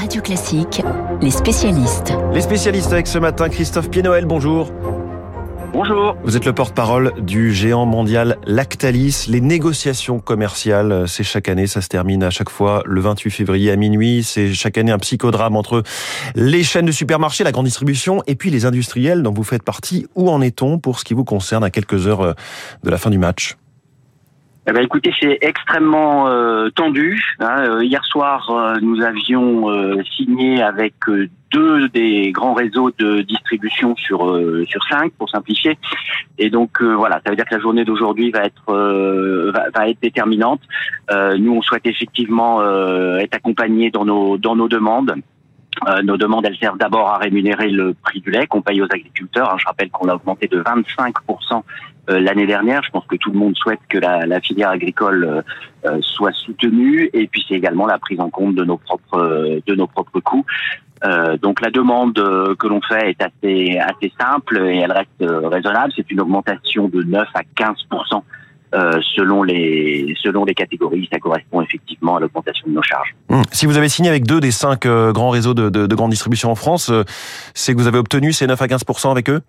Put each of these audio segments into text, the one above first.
Radio Classique, les spécialistes. Les spécialistes avec ce matin Christophe Pied-Noël, bonjour. Bonjour. Vous êtes le porte-parole du géant mondial Lactalis. Les négociations commerciales, c'est chaque année, ça se termine à chaque fois le 28 février à minuit. C'est chaque année un psychodrame entre les chaînes de supermarchés, la grande distribution et puis les industriels dont vous faites partie. Où en est-on pour ce qui vous concerne à quelques heures euh, de la fin du match? Eh ben, écoutez, c'est extrêmement euh, tendu. Hein. Euh, hier soir, euh, nous avions signé avec deux des grands réseaux de distribution sur sur cinq, pour simplifier. Et donc voilà, ça veut dire que la journée d'aujourd'hui va être va, va, être déterminante. nous, on souhaite effectivement être accompagnés dans nos dans nos demandes. Euh, nos demandes, elles servent d'abord à rémunérer le prix du lait qu'on paye aux agriculteurs. Hein, je rappelle qu'on l'a augmenté de 25% euh, l'année dernière. Je pense que tout le monde souhaite que la, la filière agricole euh, soit soutenue. Et puis c'est également la prise en compte de nos propres de nos propres coûts. donc la demande que l'on fait est assez assez simple et elle reste raisonnable. C'est une augmentation de 9 à 15% euh, selon les selon les catégories, ça correspond effectivement à l'augmentation de nos charges. Hum. Si vous avez signé avec deux des cinq euh, grands réseaux de, de, de, grande distribution en France, euh, c'est que vous avez obtenu ces 9 à 15% avec eux?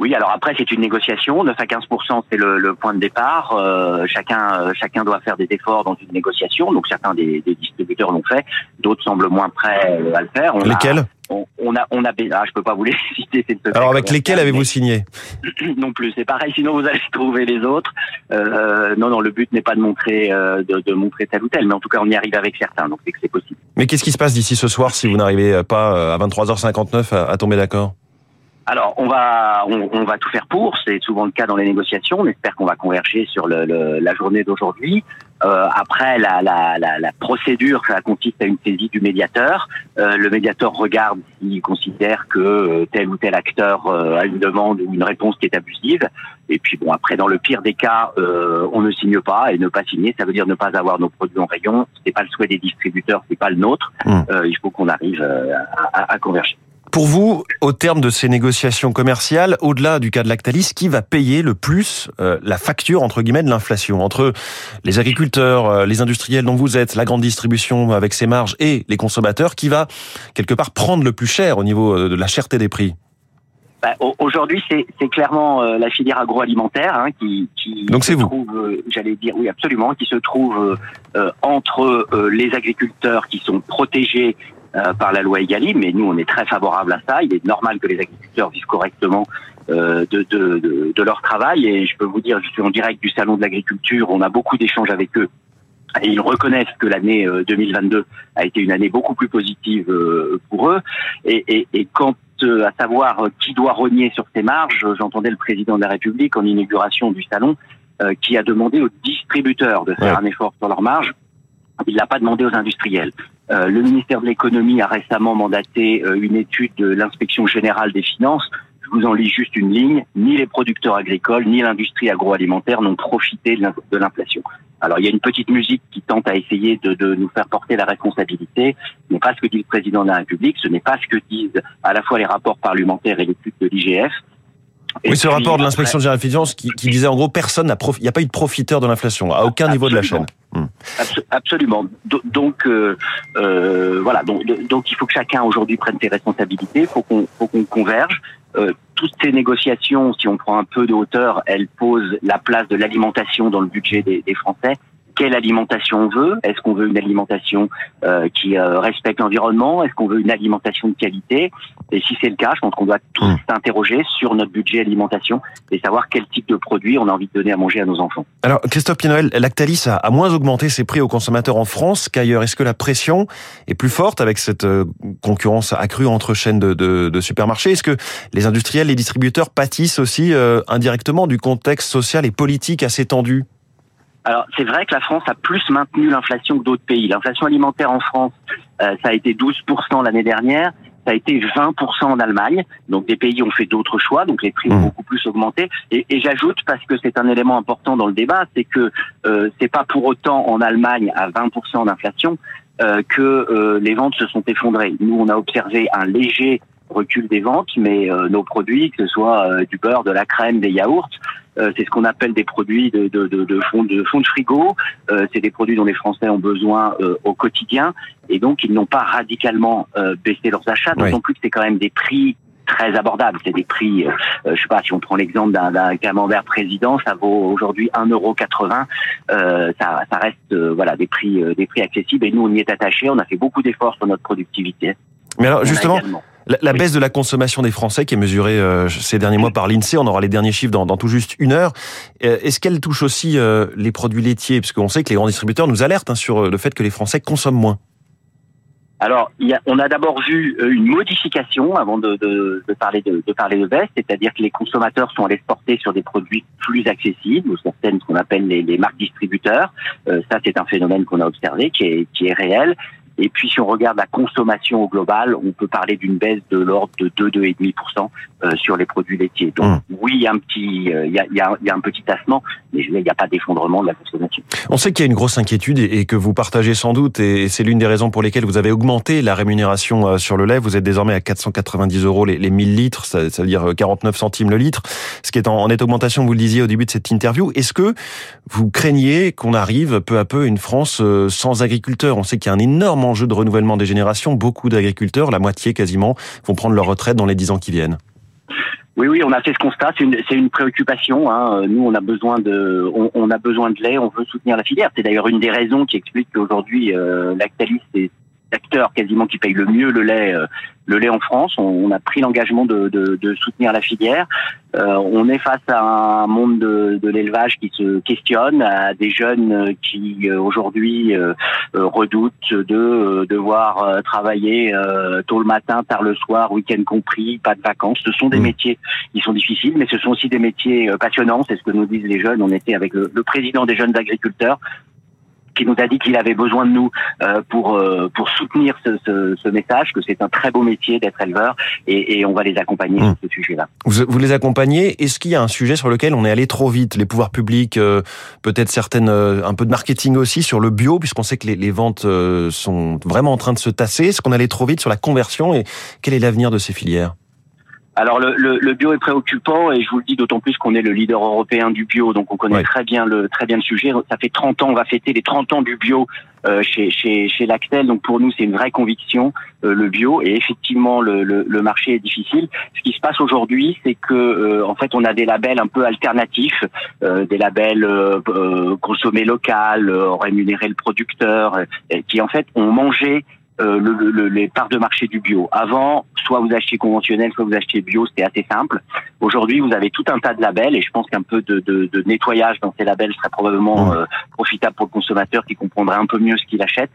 Oui, alors après c'est une négociation. 9 à 15% c'est le, le, point de départ. Euh, chacun chacun doit faire des efforts dans une négociation. Donc certains des, des distributeurs l'ont fait, d'autres semblent moins prêts à le faire. On Lesquels on, a on a ah, je peux pas vous les citer. Alors avec lesquels avez-vous signé? Non plus, c'est pareil. Sinon vous allez trouver les autres. Euh, non non, le but n'est pas de montrer euh, de, de, montrer tel ou tel, mais en tout cas on y arrive avec certains, donc c'est que c'est possible. Mais qu'est-ce qui se passe d'ici ce soir si vous n'arrivez pas euh, à 23h59 à, à tomber d'accord? Alors, on va, on, va tout faire pour. C'est souvent le cas dans les négociations. On espère qu'on va converger sur le, la journée d'aujourd'hui. Euh, après, la, la, la, procédure, ça consiste à une saisie du médiateur. Euh, le médiateur regarde s'il considère que euh, tel ou tel acteur a une demande ou une réponse qui est abusive. Et puis, bon, après, dans le pire des cas, on ne signe pas. Et ne pas signer, ça veut dire ne pas avoir nos produits en rayon. C'est pas le souhait des distributeurs, c'est pas le nôtre. Mmh. il faut qu'on arrive à, à converger. Pour vous, au terme de ces négociations commerciales, au-delà du cas de Lactalis, qui va payer le plus euh, la facture entre guillemets de l'inflation entre les agriculteurs, euh, les industriels dont vous êtes, la grande distribution avec ses marges et les consommateurs, qui va quelque part prendre le plus cher au niveau euh, de la cherté des prix? Bah, Aujourd'hui, c'est clairement la filière agroalimentaire hein, qui, qui Donc se vous. trouve, j'allais dire, oui, absolument, qui se trouve entre les agriculteurs qui sont protégés euh, par la loi Egalim, mais nous on est très favorable à ça. Il est normal que les agriculteurs vivent correctement euh, de, de, de, de, leur travail et je peux vous dire, je suis en direct du salon de l'agriculture, on a beaucoup d'échanges avec eux et ils reconnaissent que l'année 2022 euh, a été une année beaucoup plus positive pour eux. Et, et, et quant à savoir qui doit rogner sur ces marges, j'entendais le président de la République en inauguration du salon qui a demandé aux distributeurs de faire un effort sur leurs marges. Il l'a pas demandé aux industriels. Euh, le ministère de l'économie a récemment mandaté euh, une étude de l'inspection générale des finances. Je vous en lis juste une ligne. Ni les producteurs agricoles, ni l'industrie agroalimentaire n'ont profité de l'inflation. Alors il y a une petite musique qui tente à essayer de, de nous faire porter la responsabilité. Ce n'est pas ce que dit le président de la République, ce n'est pas ce que disent à la fois les rapports parlementaires et l'étude de l'IGF. Oui, ce rapport de l'inspection générale des finances qui, qui, disait en gros personne n'a il n'y a pas eu de profiteur de l'inflation à aucun niveau de la chaîne. Hmm. Absolument. Donc euh, euh, voilà. Donc, donc il faut que chacun aujourd'hui prenne ses responsabilités. Faut qu'on faut qu'on converge. Euh, toutes ces négociations, si on prend un peu de hauteur, elles posent la place de l'alimentation dans le budget des, des Français quelle alimentation on veut Est-ce qu'on veut une alimentation euh, qui euh, respecte l'environnement? Est-ce qu'on veut une alimentation de qualité? Et si c'est le cas, je pense qu'on doit tous mmh. s'interroger sur notre budget alimentation et savoir quel type de produit on a envie de donner à manger à nos enfants. Alors, Christophe Pinoël, Lactalis a, a moins augmenté ses prix aux consommateurs en France qu'ailleurs. Est-ce que la pression est plus forte avec cette euh, concurrence accrue entre chaînes de, de, de supermarchés? Est-ce que les industriels, les distributeurs pâtissent aussi euh, indirectement du contexte social et politique assez tendu? Alors c'est vrai que la France a plus maintenu l'inflation que d'autres pays. L'inflation alimentaire en France, euh, ça a été 12% l'année dernière, ça a été 20% en Allemagne. Donc des pays ont fait d'autres choix, donc les prix ont mmh. beaucoup plus augmenté. Et, et j'ajoute parce que c'est un élément important dans le débat, c'est que euh, c'est pas pour autant en Allemagne à 20% d'inflation euh, que euh, les ventes se sont effondrées. Nous, on a observé un léger recul des ventes, mais euh, nos produits, que ce soit du beurre, de la crème, des yaourts, c'est ce qu'on appelle des produits de, de, de, de, fond, de fond de frigo. c'est des produits dont les Français ont besoin au quotidien. Et donc, ils n'ont pas radicalement baissé leurs achats, d'autant plus que c'est quand même des prix très abordable. C'est des prix, euh, euh, je sais pas, si on prend l'exemple d'un camembert président, ça vaut aujourd'hui 1,80€. Euh, ça, ça reste euh, voilà des prix des prix accessibles et nous on y est attaché. On a fait beaucoup d'efforts sur notre productivité. Mais alors justement. La, baisse de la consommation des Français qui est mesurée ces derniers mois par l'INSEE, on aura les derniers chiffres dans, dans tout juste une heure. Est-ce qu'elle touche aussi les produits laitiers? Parce qu'on sait que les grands distributeurs nous alertent hein, sur le fait que les Français consomment moins. Alors, il y a, on a d'abord vu euh, une modification avant de, de, de parler de, de, parler de baisse, c'est-à-dire que les consommateurs sont allés se porter sur des produits plus accessibles, ou certaines ce qu'on appelle les, les, marques distributeurs. Euh, ça, c'est un phénomène qu'on a observé, qui est, qui est réel. Et puis, si on regarde la consommation au global, on peut parler d'une baisse de l'ordre de 2-2,5% euh, sur les produits laitiers. Donc, mmh. oui, il y a un petit, euh, il y a, y, a, y a un petit tassement, mais il n'y a pas d'effondrement de la consommation. On sait qu'il y a une grosse inquiétude et que vous partagez sans doute, et c'est l'une des raisons pour lesquelles vous avez augmenté la rémunération euh, sur le lait. Vous êtes désormais à 490 euros les, les 1000 litres, ça, ça, veut dire 49 centimes le litre, ce qui est en, en nette augmentation, vous le disiez au début de cette interview. Est-ce que vous craignez qu'on arrive peu à peu à une France sans agriculteurs? On sait qu'il y a un énorme enjeu de renouvellement des générations. Beaucoup d'agriculteurs, la moitié quasiment, vont prendre leur retraite dans les dix ans qui viennent. Oui, oui, on a fait ce constat. C'est une, préoccupation. Hein. Nous, on a besoin de, on, on, a besoin de lait. On veut soutenir la filière. C'est d'ailleurs une des raisons qui explique qu'aujourd'hui, euh, Lactalis acteur quasiment qui paye le mieux le lait, euh, le lait en France. On, a pris l'engagement de, de, de, soutenir la filière. Euh, on est face à un monde de, de l'élevage qui se questionne, à des jeunes qui euh, aujourd'hui euh, redoutent de devoir travailler tôt le matin, tard le soir, week-end compris, pas de vacances. Ce sont des mmh. métiers qui sont difficiles, mais ce sont aussi des métiers passionnants. C'est ce que nous disent les jeunes. On était avec le, le président des jeunes agriculteurs qui nous a dit qu'il avait besoin de nous euh, pour euh, pour soutenir ce, ce, ce message, que c'est un très beau métier d'être éleveur, et, et, on va les accompagner mmh. sur ce sujet-là. Vous, vous, les accompagnez. Est-ce qu'il y a un sujet sur lequel on est allé trop vite? Les pouvoirs publics, euh, peut-être certaines, un peu de marketing aussi sur le bio, puisqu'on sait que les, les ventes sont vraiment en train de se tasser. Est-ce qu'on est allé trop vite sur la conversion et quel est l'avenir de ces filières? Alors le, le, le, bio est préoccupant et je vous le dis d'autant plus qu'on est le leader européen du bio, donc on connaît très bien le très bien le sujet. Ça fait 30 ans, on va fêter les 30 ans du bio euh, chez, chez, chez Lactel, donc pour nous c'est une vraie conviction euh, le bio et effectivement le, le, le, marché est difficile. Ce qui se passe aujourd'hui, c'est que euh, en fait on a des labels un peu alternatifs, euh, des labels consommer local, rémunérer le producteur, qui en fait ont mangé euh, le, le, les parts de marché du bio. Avant, soit vous achetiez conventionnel, soit vous achetiez bio, c'était assez simple. Aujourd'hui, vous avez tout un tas de labels et je pense qu'un peu de, de, de, nettoyage dans ces labels serait probablement euh, profitable pour le consommateur qui comprendrait un peu mieux ce qu'il achète.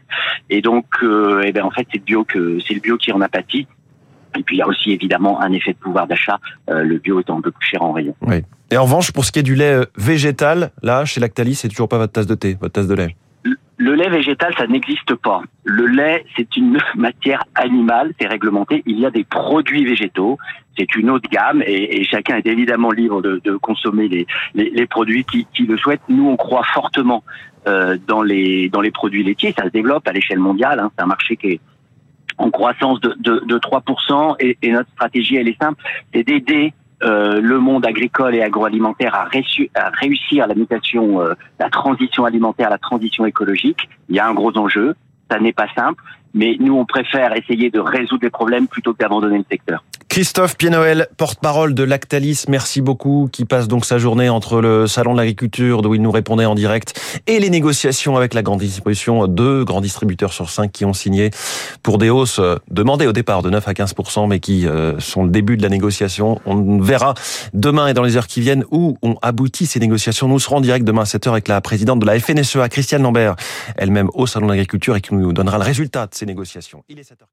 Et donc, euh, eh ben, en fait, c'est le bio que c'est le bio qui en a pâti. Et puis il y a aussi évidemment un effet de pouvoir d'achat, euh, le bio étant un peu plus cher en rayon. Oui. Et en revanche, pour ce qui est du lait végétal, là, chez Lactalis, c'est toujours pas votre tasse de thé, votre tasse de lait? Le lait végétal, ça n'existe pas. Le lait, c'est une matière animale, c'est réglementé. Il y a des produits végétaux, c'est une autre gamme et, chacun est évidemment libre de, consommer les, produits qui, le souhaitent. Nous, on croit fortement euh, dans, les, produits laitiers. Ça se développe à l'échelle mondiale. Hein. C'est un marché qui est en croissance de, de, de 3% et, et notre stratégie, elle est simple, c'est d'aider euh, le monde agricole et agroalimentaire a, réussi, à réussir la mutation, euh, la transition alimentaire, la transition écologique. Il y a un gros enjeu. Ça n'est pas simple, mais nous, on préfère essayer de résoudre les problèmes plutôt que d'abandonner le secteur. Christophe Pienoël, porte-parole de Lactalis, merci beaucoup, qui passe donc sa journée entre le salon de l'agriculture, d'où il nous répondait en direct, et les négociations avec la grande distribution. Deux grands distributeurs sur cinq qui ont signé pour des hausses demandées au départ de 9 à 15 mais qui euh, sont le début de la négociation. On verra demain et dans les heures qui viennent où ont abouti ces négociations. Nous serons en direct demain à 7 h avec la présidente de la FNSEA, Christiane Lambert, elle-même au salon de l'agriculture, et qui nous donnera le résultat de ces négociations. Il est 7 h